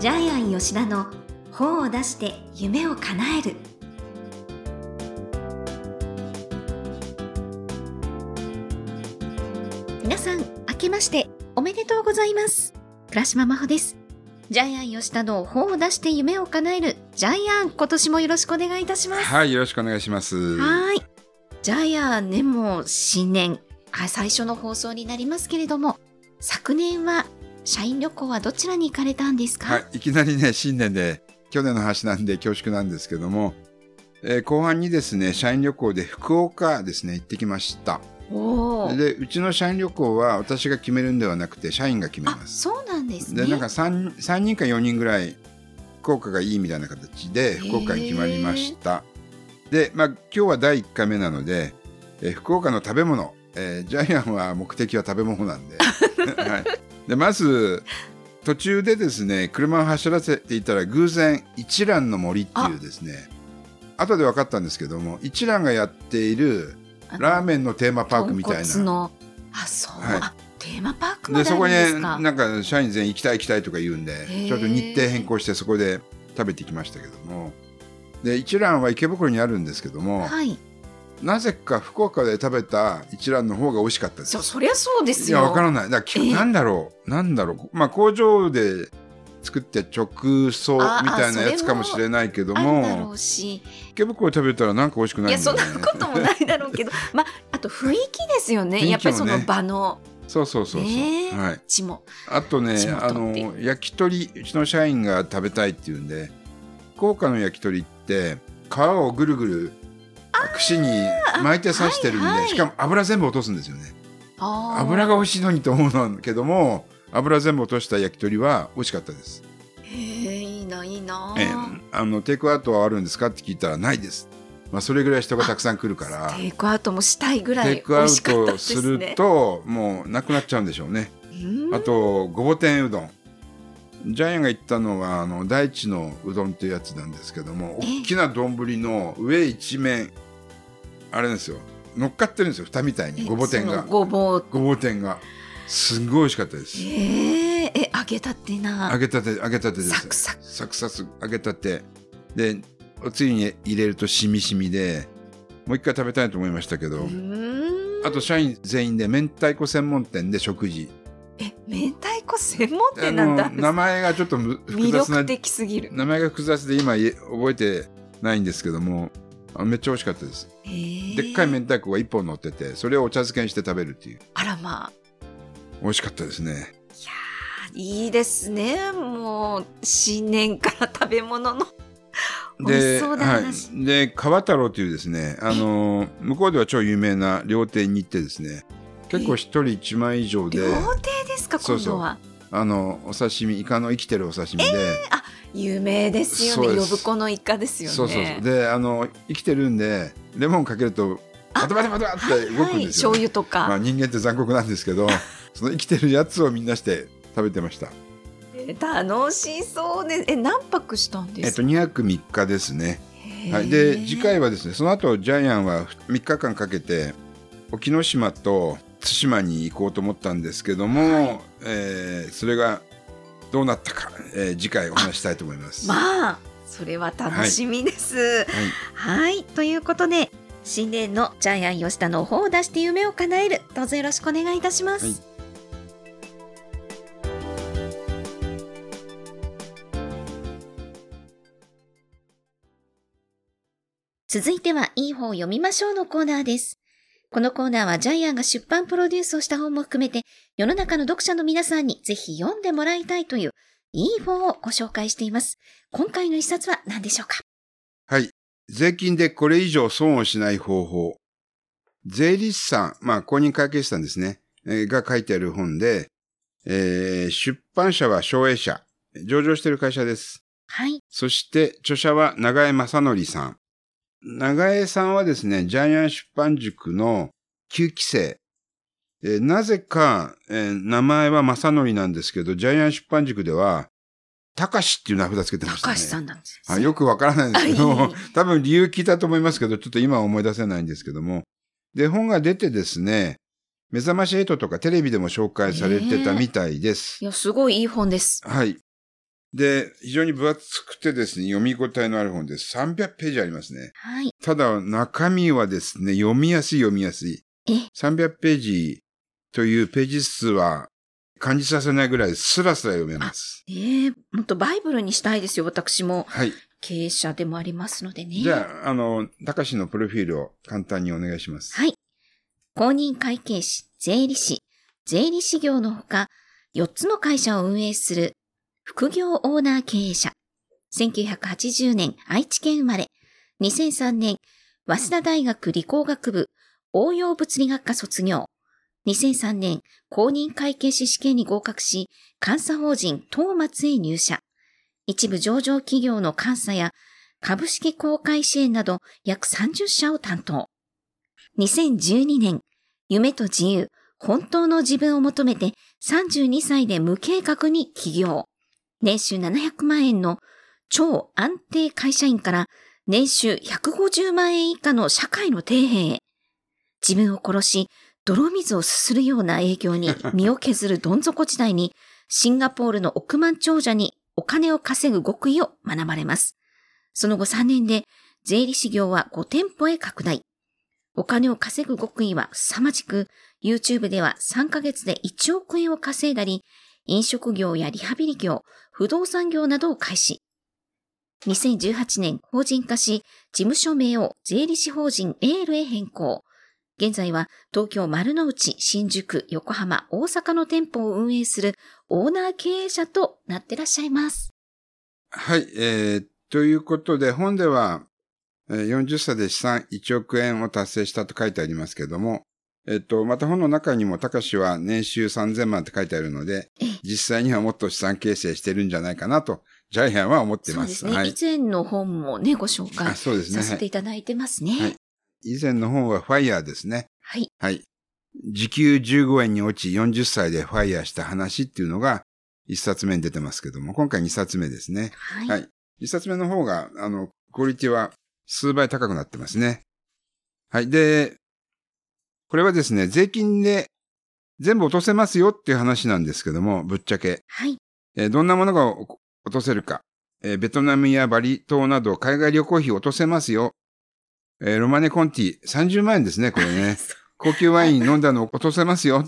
ジャイアン吉田の本を出して夢を叶える。皆さん明けましておめでとうございます。倉島真帆です。ジャイアン吉田の本を出して夢を叶える。ジャイアン今年もよろしくお願いいたします。はい、よろしくお願いします。はい。ジャイアンねもう新年あ最初の放送になりますけれども昨年は社員旅行はどちらに行かれたんですか、はい、いきなりね、新年で、去年の話なんで恐縮なんですけども、えー後半にですね、社員旅行で福岡ですね、行ってきました。で、うちの社員旅行は私が決めるんではなくて、社員が決めあます。そうなんですねで、なんか 3, 3人か4人ぐらい、福岡がいいみたいな形で、福岡に決まりました。で、まあ、今日は第1回目なので、えー福岡の食べ物、えージャイアンは目的は食べ物なんで。はい、で、まず、途中でですね、車を走らせていたら、偶然、一蘭の森っていうですね、後で分かったんですけども、一蘭がやっているラーメンのテーマパークみたいな。あそう、はいあテーマパークまで、そこになんか社員全員行きたい行きたいとか言うんでー、ちょっと日程変更してそこで食べてきましたけども。で、一蘭は池袋にあるんですけども、はいなぜか福岡で食べた一蘭の方が美味しかったです。そそりゃそうですよいや、わからない。だからえーなんだろう。なんだろう。まあ、工場で作って直送みたいなやつかもしれないけどあるだろも、うし池袋食べたらなんか美味しくないね。やそんなこともないだろうけど まああと雰囲気ですよねねやっぱりその場のそうそうそうそう。ねえはい。地もあとねあの、焼き鳥、うちの社員が食べたいっていうんで、福岡の焼き鳥って、皮をぐるぐる、串に巻いて刺してるんで、はいはいしかも油全部落とすんですよね。油が美味しいのにと思うんだけども、油全部落とした焼き鳥は美味しかったです。へえいいないいなええあのテイクアウトはあるんですかって聞いたらないです。まあそれぐらい人がたくさん来るから、テイクアウトもしたいぐらい美テイクアウ味しかったトですするねともうなくなっちゃうんでしょうね。うんあとごぼ天うどん。ジャイアンが言ったのはあの大地のうどんっていうやつなんですけども、ええ大きな丼の上一面あれですよ。乗っかってるんですよ。蓋みたいにごぼ天が。ごぼ天がすんごい美味しかったです。えええ揚げたてな揚げたて揚げたてです。サクサクサクサク揚げたてでおつゆに入れるとしみしみでもう一回食べたいと思いましたけど、あと社員全員で明太子専門店で食事え明太子専門あ店なんだ。の名前がちょっとむ複魅雑な力的すぎる。名前が複雑で今覚えてないんですけどもあめっちゃ美味しかったです。でっかい明太子が一本乗っててそれをお茶漬けにして食べるっていう。あらまあ。美味しかったですね。いやーいいですね。もう新年から食べ物の。美味しそうな話、はい、で川太郎というですねあの向こうでは超有名な料亭に行ってですね結構一人一枚以上で料亭？ですか今度は。あのお刺身イカの生きてるお刺身で、有名ですよね。呼子のイカですよね。そうそうであの生きてるんでレモンかけるとバタバタバタって動くんですよ、はいはい、醤油とか、まあ、人間って残酷なんですけど その生きてるやつをみんなして食べてました。え楽しそうですえ何泊したんですか、えっと2泊3日ですね、はい、で次回はですねその後ジャイアンは3日間かけて沖ノ島と対馬に行こうと思ったんですけども、えーそれがどうなったか、えー次回お話ししたいと思います。まあそれは楽しみです。はい、ということで新年のジャイアン吉田の方を出して夢を叶えるどうぞよろしくお願いいたします。はい続いてはいい本を読みましょうのコーナーです。このコーナーはジャイアンが出版プロデュースをした本も含めて世の中の読者の皆さんにぜひ読んでもらいたいといういい本をご紹介しています。今回の一冊は何でしょうか？はい。税金でこれ以上損をしない方法。税理士さん、まあ公認会計士さんですね、えーが書いてある本で、えー出版社は省営社、上場している会社です。はい。そして著者は長江正則さん。長江さんはですね、ジャイアン出版塾の9期生。えーなぜか、えー名前は正則なんですけど、ジャイアン出版塾では、たかしっていう名札つけてましたね。高橋さんなんです。あよくわからないんですけどい、多分理由聞いたと思いますけど、ちょっと今は思い出せないんですけども。で、本が出てですね、目覚まし8とかテレビでも紹介されてたみたいです。いや、すごいいい本です。はい。で、非常に分厚くてですね、読み応えのある本です。300ページありますね。はい。ただ、中身はですね、読みやすい読みやすい。え、300ページというページ数は感じさせないぐらいスラスラ読めます。えー、もっとバイブルにしたいですよ、私も。はい。経営者でもありますのでね。じゃあ、あの、高志のプロフィールを簡単にお願いします。はい。公認会計士、税理士、税理士業のほか、4つの会社を運営する副業オーナー経営者。1980年愛知県生まれ。2003年、早稲田大学理工学部応用物理学科卒業。2003年、公認会計士試験に合格し、監査法人東松へ入社。一部上場企業の監査や株式公開支援など約30社を担当。2012年、夢と自由、本当の自分を求めて32歳で無計画に起業。年収700万円の超安定会社員から年収150万円以下の社会の底辺へ。自分を殺し、泥水をすするような営業に 身を削るどん底時代に、シンガポールの億万長者にお金を稼ぐ極意を学ばれます。その後3年で税理士業は5店舗へ拡大。お金を稼ぐ極意は凄まじく、YouTube では3ヶ月で1億円を稼いだり、飲食業やリハビリ業、不動産業などを開始。2018年法人化し、事務所名を税理士法人エールへ変更。現在は東京丸の内、新宿、横浜、大阪の店舗を運営するオーナー経営者となってらっしゃいます。はい、えー、ということで、本では、40歳で資産1億円を達成したと書いてありますけども、えっと、また本の中にも、高志は年収3000万って書いてあるのでええ、実際にはもっと資産形成してるんじゃないかなと、ジャイアンは思ってま。そうですすね。はい以。前の本もね、ご紹あ、介。させてはいいただいてますね。はい以前の本はファイヤーですね。はい。はい。時給15円に落ち40歳でファイヤーした話っていうのが1冊目に出てますけども、今回2冊目ですね。はい。はい。1冊目の方が、あの、クオリティは数倍高くなってますね。はい。で、これはですね、税金で全部落とせますよっていう話なんですけども、ぶっちゃけ。はい。えーどんなものが落とせるか。えーベトナムやバリ島など海外旅行費落とせますよ。えーロマネコンティ、30万円ですね、これね。高級ワイン飲んだの落とせますよ。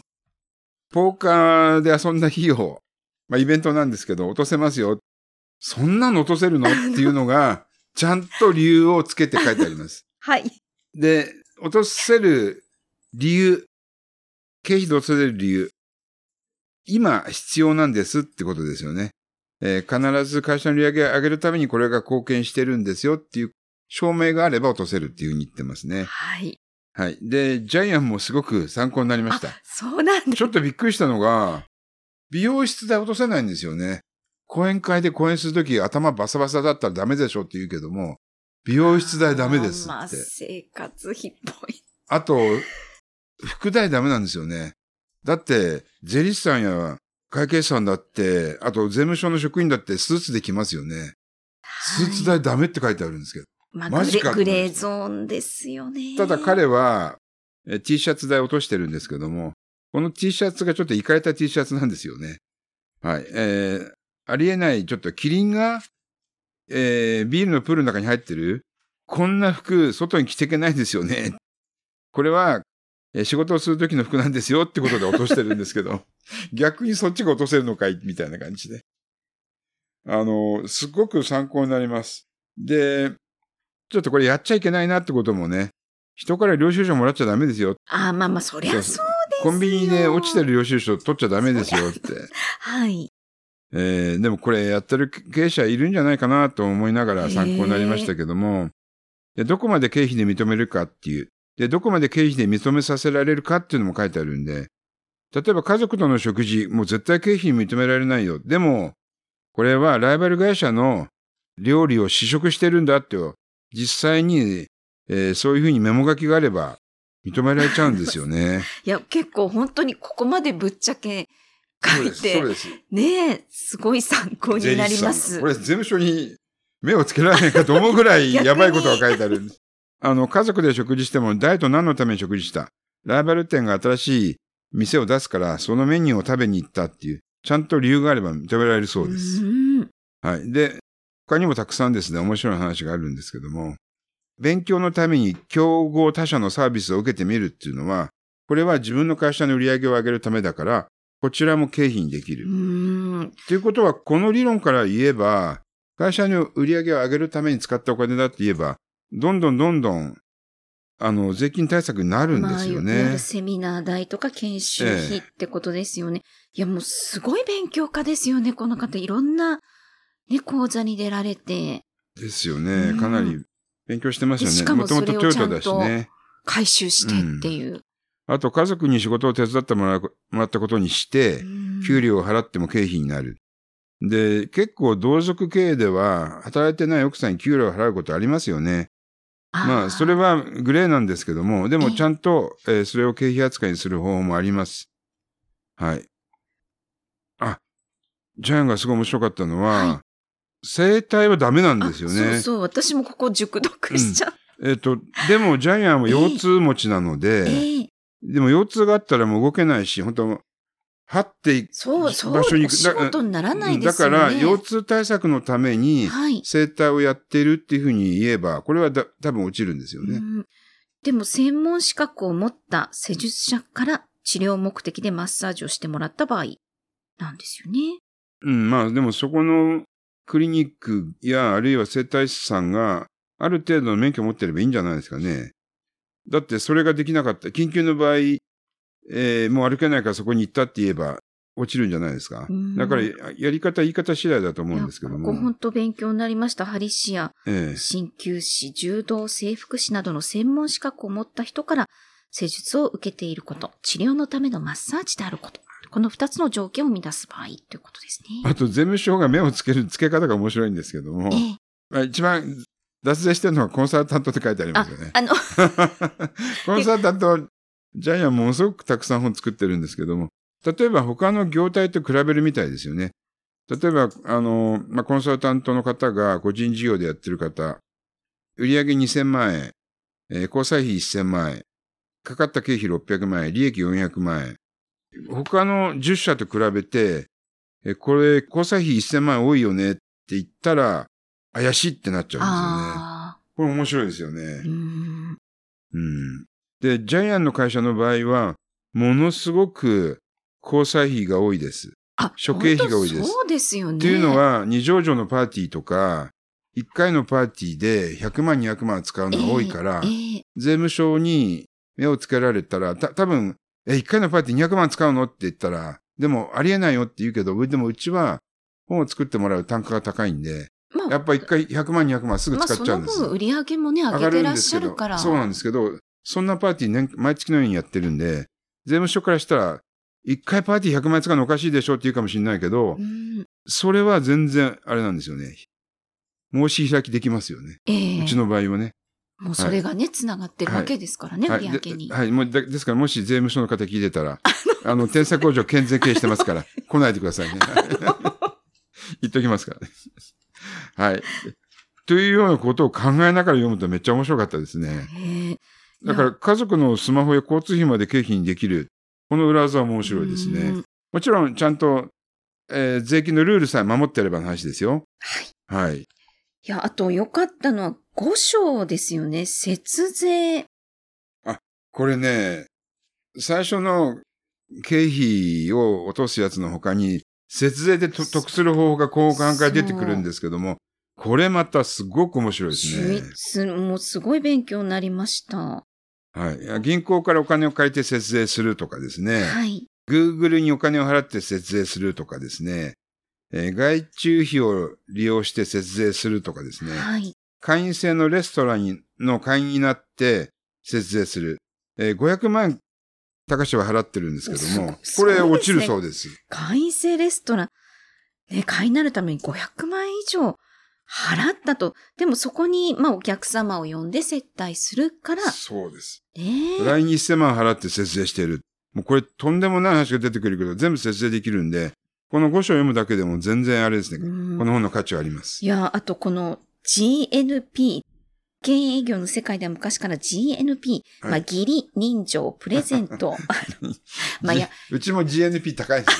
ポーカーで遊んだ費用。まあ、イベントなんですけど、落とせますよ。そんなの落とせるのっていうのが、ちゃんと理由をつけて書いてあります。はい。で、落とせる理由、経費で落とせる理由、今必要なんですってことですよね。えー必ず会社の利上げを上げるためにこれが貢献してるんですよっていう証明があれば落とせるっていうふうに言ってますね。はい。はい。で、ジャイアンもすごく参考になりました。そうなんです。ちょっとびっくりしたのが、美容室代落とせないんですよね。講演会で講演するとき頭バサバサだったらダメでしょって言うけども、美容室代ダメですまあ、って。生活費っぽい。あと、副題ダメなんですよね。だって、税理士さんや会計士さんだって、あと税務署の職員だってスーツで来ますよね。スーツはい代ダメって書いてあるんですけど。まあ、マジかグレグレーゾーンですよね。ただ彼は、え T シャツ代落としてるんですけども、この T シャツがちょっといかれた T シャツなんですよね。はい。えー、ありえない、ちょっとキリンが、えー、ビールのプールの中に入ってる、こんな服、外に着ていけないですよね。これは、えー仕事をする時の服なんですよってことで落としてるんですけど、逆にそっちが落とせるのかいみたいな感じで。あの、すごく参考になります。で、ちょっとこれやっちゃいけないなってこともね、人から領収書もらっちゃダメですよ。ああ、まあまあ、そりゃそうですよ。コンビニで落ちてる領収書取っちゃダメですよって。はい。えーでもこれやってる経営者いるんじゃないかなと思いながら参考になりましたけども、でどこまで経費で認めるかっていう、で、どこまで経費で認めさせられるかっていうのも書いてあるんで、例えば家族との食事、もう絶対経費に認められないよ。でも、これはライバル会社の料理を試食してるんだってよ。実際に、えーそういうふうにメモ書きがあれば認められちゃうんですよね。いや、結構本当にここまでぶっちゃけ書いて。ねえ、すごい参考になります。これ税務署に目をつけられないかと思うぐらい やばいことが書いてあるんです。あの、家族で食事しても、誰と何のために食事した？ライバル店が新しい店を出すから、そのメニューを食べに行ったっていう、ちゃんと理由があれば認められるそうです。んはい。で、他にもたくさんですね、面白い話があるんですけども、勉強のために競合他社のサービスを受けてみるっていうのは、これは自分の会社の売り上げを上げるためだから、こちらも経費にできる。ということは、この理論から言えば、会社の売り上げを上げるために使ったお金だって言えば、どんどんどんどん、あの、税金対策になるんですよまあ、いわゆねる。セミナー代とか研修費ってことですよね。いや、もうすごい勉強家ですよね、この方。いろんな、ね、講座に出られて、ですようね。んかなり勉強してますよね。しかももともとそれをトヨタだしね。回収してっていう。あと、家族に仕事を手伝ってもらうもらったことにして、うん給料を払っても経費になる。で、結構同族経営では、働いてない奥さんに給料を払うことありますよね。まあ、それはグレーなんですけども、でもちゃんと、えーそれを経費扱いにする方法もあります。はい。あ、ジャイアンがすごい面白かったのは、はい生態はダメなんあですよね。そうそう、私もここ熟読しちゃう。えっ、と、でもジャイアンは腰痛持ちなので、ええでも腰痛があったらもう動けないし、本当張っていそう、そう、場所に行くお仕事にならないですだよね。から、腰痛対策のために、はい。整体をやっているっていうふうに言えば、これはだ多分落ちるんですよね。うんでも、専門資格を持った施術者から治療目的でマッサージをしてもらった場合なんですよね。うん、まあでもそこのクリニックや、あるいは整体師さんが、ある程度の免許を持ってればいいんじゃないですかね。だってそれができなかった。緊急の場合、えーもう歩けないからそこに行ったって言えば、落ちるんじゃないですか？うん。だから、ややり方、言い方次第だと思うんですけどいやここも。本当勉強になりました。ハリシア、ええ鍼灸師、柔道整復師などの専門資格を持った人から施術を受けていること、治療のためのマッサージであること。この二つの条件を満たす場合ということですね。あと、税務署が目をつける、つけ方が面白いんですけども、ええまあ、一番脱税してるのはコンサルタントって書いてありますよね。あの、コンサルタント、ジャイアンものすごくたくさん本作ってるんですけども、例えば他の業態と比べるみたいですよね。例えば、あの、まあ、コンサルタントの方が個人事業でやってる方、売上2000万円、えー交際費1000万円、かかった経費600万円、利益400万円。他の10社と比べて、えーこれ、交際費1000万円多いよねって言ったら、怪しいってなっちゃうんですよね。あこれ面白いですよね。あ、うん。うん。で、ジャイアンの会社の場合は、ものすごく交際費が多いです。あ、諸経費が多いですそうですよね。っていうの、は、二条城のパーティーとか、一回のパーティーで100万、200万使うのが多いから、えええ税務署に目をつけられたら、た、多分え、一回のパーティー200万使うの？って言ったら、でもありえないよって言うけど、でもうちは本を作ってもらう単価が高いんで、まあ、やっぱ一回100万、200万すぐまあ、そ使っちゃうんです。の分売り上げもね、上げてらっしゃるから。そうなんですけど、そんなパーティー年毎月のようにやってるんで、税務署からしたら、一回パーティー100万円使うのおかしいでしょって言うかもしれないけど、うん。それは全然あれなんですよね。申し開きできますよね。ええうちの場合はね。もうそれがね、つながってるわけですからね、はい。売り上げに。ではい。もうでですから、もし税務署の方聞いてたら、あの、天才工場健全経営してますから、来ないでくださいね。言っときますからね。はい。というようなことを考えながら読むとめっちゃ面白かったですね。ええだから家族のスマホや交通費まで経費にできる。この裏技は面白いですうねん。もちろんちゃんと、えー税金のルールさえ守ってやればの話ですよ。はい。はい。いや、あと良かったのは5章ですよね。節税。これね、最初の経費を落とすやつの他に、節税でと得する方法が後半から出てくるんですけども、これまたすごく面白いです秀ね。逸、もうすごい勉強になりました。はい。銀行からお金を借りて節税するとかですね。はい。Google にお金を払って節税するとかですね。えー外注費を利用して節税するとかですね。はい。会員制のレストランにの会員になって節税する。えー500万円、高橋は払ってるんですけども、すこれ落ちるそうです。会員制レストラン。ね、会員になるために500万円以上払ったと。でもそこに、まあお客様を呼んで接待するから、そうです。ねえ来に1000万払って節税している。もうこれとんでもない話が出てくるけど、全部節税できるんで、この5章読むだけでも全然あれですね。うんこの本の価値はありますい。や、あとこの GNP、経営営業の世界では昔から GNP、まあ、はい義理、人情、プレゼント。まあ、いや、うちも GNP 高いで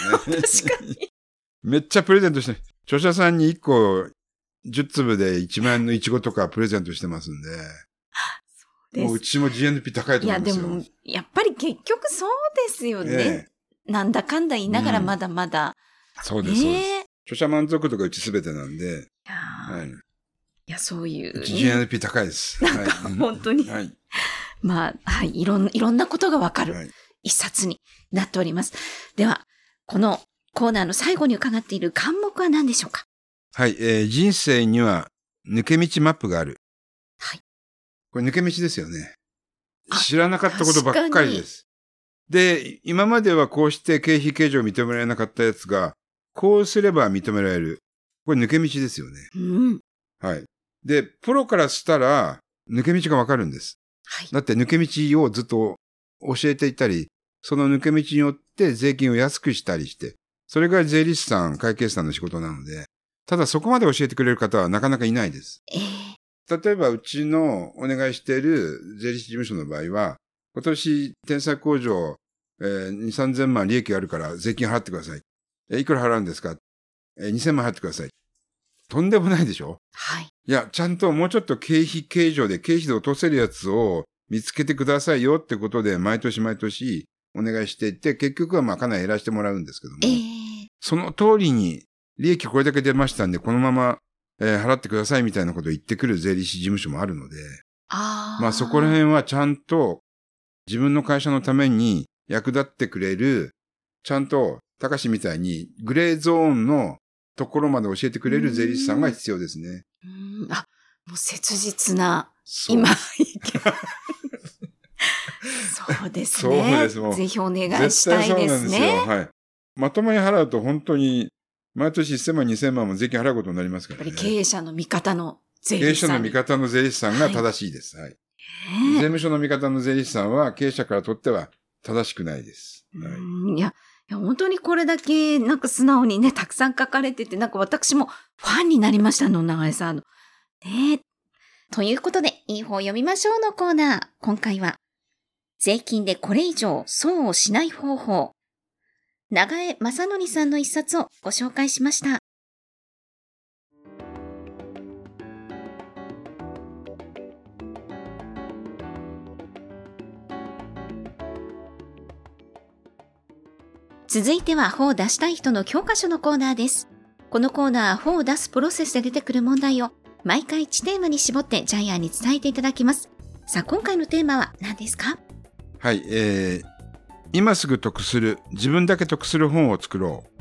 すね。確かに。めっちゃプレゼントしてる。著者さんに1個10粒で1万円のイチゴとかプレゼントしてますんで、ですもううちも GNP 高いといや、思いますよ。でも、やっぱり結局そうですよね。ええなんだかんだ言いながらうんまだまだ。そうです、そうです。著者満足度がうちすべてなんで、いやーはいい。や、そういう、うちね。GNP 高いです。なんかはい本当に、はい。まあ、はい、いろん、いろんなことがわかるはい。一冊になっております。では、このコーナーの最後に伺っている項目は何でしょうか？はい、えー人生には抜け道マップがある。はい。これ抜け道ですよねあ。知らなかったことばっかりです。で、今まではこうして経費計上を認められなかったやつが、こうすれば認められる。これ抜け道ですよね。うん。はい。で、プロからしたら、抜け道がわかるんです。はい。だって抜け道をずっと教えていたり、その抜け道によって税金を安くしたりして、それが税理士さん、会計士さんの仕事なので、ただそこまで教えてくれる方はなかなかいないです。ええ例えばうちのお願いしている税理士事務所の場合は、今年天才工場、えー、2、3000万利益があるから税金払ってください。えーいくら払うんですか？えー、2000万払ってください。とんでもないでしょ？はい。いや、ちゃんともうちょっと経費計上で経費で落とせるやつを見つけてくださいよってことで毎年毎年お願いしていって、結局はまあかなり減らしてもらうんですけども、ええその通りに利益これだけ出ましたんで、このまま、えー払ってくださいみたいなことを言ってくる税理士事務所もあるので、ああ。まあそこら辺はちゃんと自分の会社のために役立ってくれる、ちゃんと高志みたいにグレーゾーンのところまで教えてくれる税理士さんが必要ですね。うんあ、もう切実な、今、意見そうですそうね。ですぜひお願い絶したいで対そうなんですすよ。ね。はい。まともに払うと本当に毎年1000万、2000万も税金払うことになりますからね。やっぱり経営者の味方の税経営者理士さん。の味方の税理士さんが正しいです。はい。税ね務署の味方の税理士さんは経営者からとっては正しくないです。はいうんいや、いや本当にこれだけなんか素直にね、たくさん書かれてて、なんか私もファンになりましたの、長江さんの。ねということで、いい方読みましょうのコーナー。今回は、税金でこれ以上損をしない方法。長江正則さんの一冊をご紹介しました。続いては、本を出したい人の教科書のコーナーです。このコーナーは本を出すプロセスで出てくる問題を毎回1テーマに絞ってジャイアンに伝えていただきます。さあ、今回のテーマは何ですか？はい、えー、今すぐ得する、自分だけ得する本を作ろう。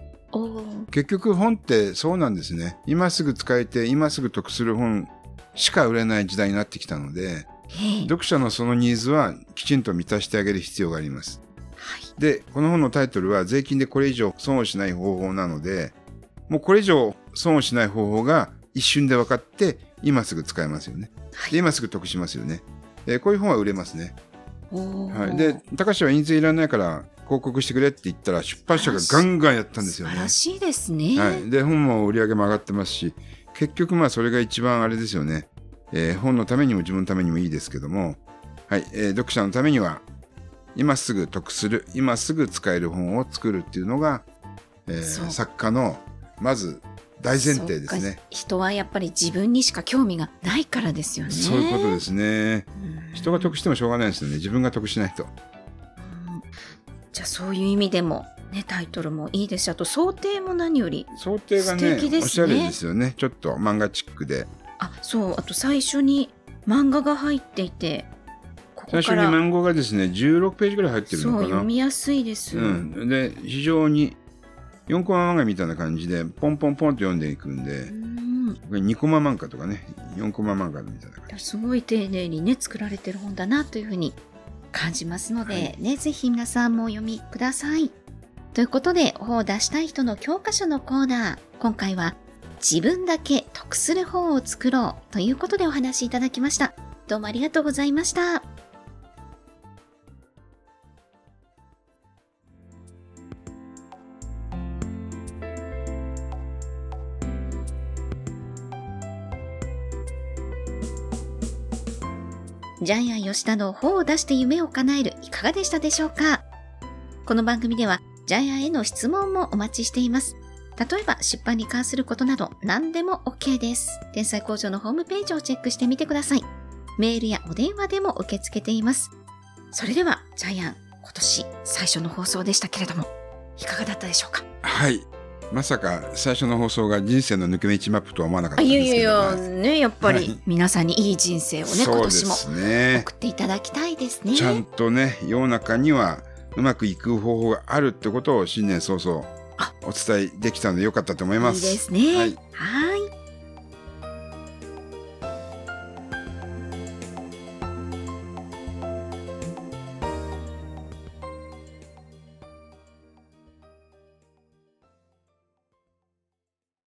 結局本ってそうなんですね。今すぐ使えて、今すぐ得する本しか売れない時代になってきたので、読者のそのニーズはきちんと満たしてあげる必要があります。はい。で、この本のタイトルは税金でこれ以上損をしない方法なので、もうこれ以上損をしない方法が一瞬で分かって、今すぐ使えますよね。はいで、今すぐ得しますよね。えーこういう本は売れますね。はい。で、高橋は印税いらないから広告してくれって言ったら出版社がガンガンやったんですよね素晴。らしいですね。はい。で、本も売り上げも上がってますし、結局まあそれが一番あれですよね。えー本のためにも自分のためにもいいですけども、はい。えー読者のためには、今すぐ得する、今すぐ使える本を作るっていうのが、えー作家の、まず大前提ですね。人はやっぱり自分にしか興味がないからですよね。そういうことですね。うん人が得してもしょうがないですよね。自分が得しないと。うんじゃあそういう意味でも、ね、タイトルもいいですし、あと想定も何より。想定がね素敵ですねおしゃれですよね。ちょっと漫画チックで。あ、そう、あと最初に漫画が入っていて、ここ最初に漫画がですね、16ページぐらい入ってるのかな。読みやすいです。うん、で非常に4コマ漫画みたいな感じでポンポンポンと読んでいくんでうん2コマ漫画とかね4コマ漫画みたいな感じすごい丁寧にね作られてる本だなというふうに感じますので、はいねぜひ皆さんもお読みください。ということで本を出したい人の教科書のコーナー今回は自分だけ得する本を作ろうということでお話しいただきました。どうもありがとうございました。ジャイアン吉田の本を出して夢を叶えるいかがでしたでしょうか？この番組ではジャイアンへの質問もお待ちしています。例えば出版に関することなど何でも OK です。天才工場のホームページをチェックしてみてください。メールやお電話でも受け付けています。それでは、ジャイアン、今年最初の放送でしたけれども、いかがだったでしょうか？はい。まさか最初の放送が人生の抜け道マップとは思わなかったんですけど。やいやいや、はいね、やっぱりはい皆さんにいい人生をね、そうで今年も。送っていただきたいですね。ちゃんとね、世の中にはうまくいく方法があるってことを新年早々あお伝えできたのでよかったと思います。いいですね。はいは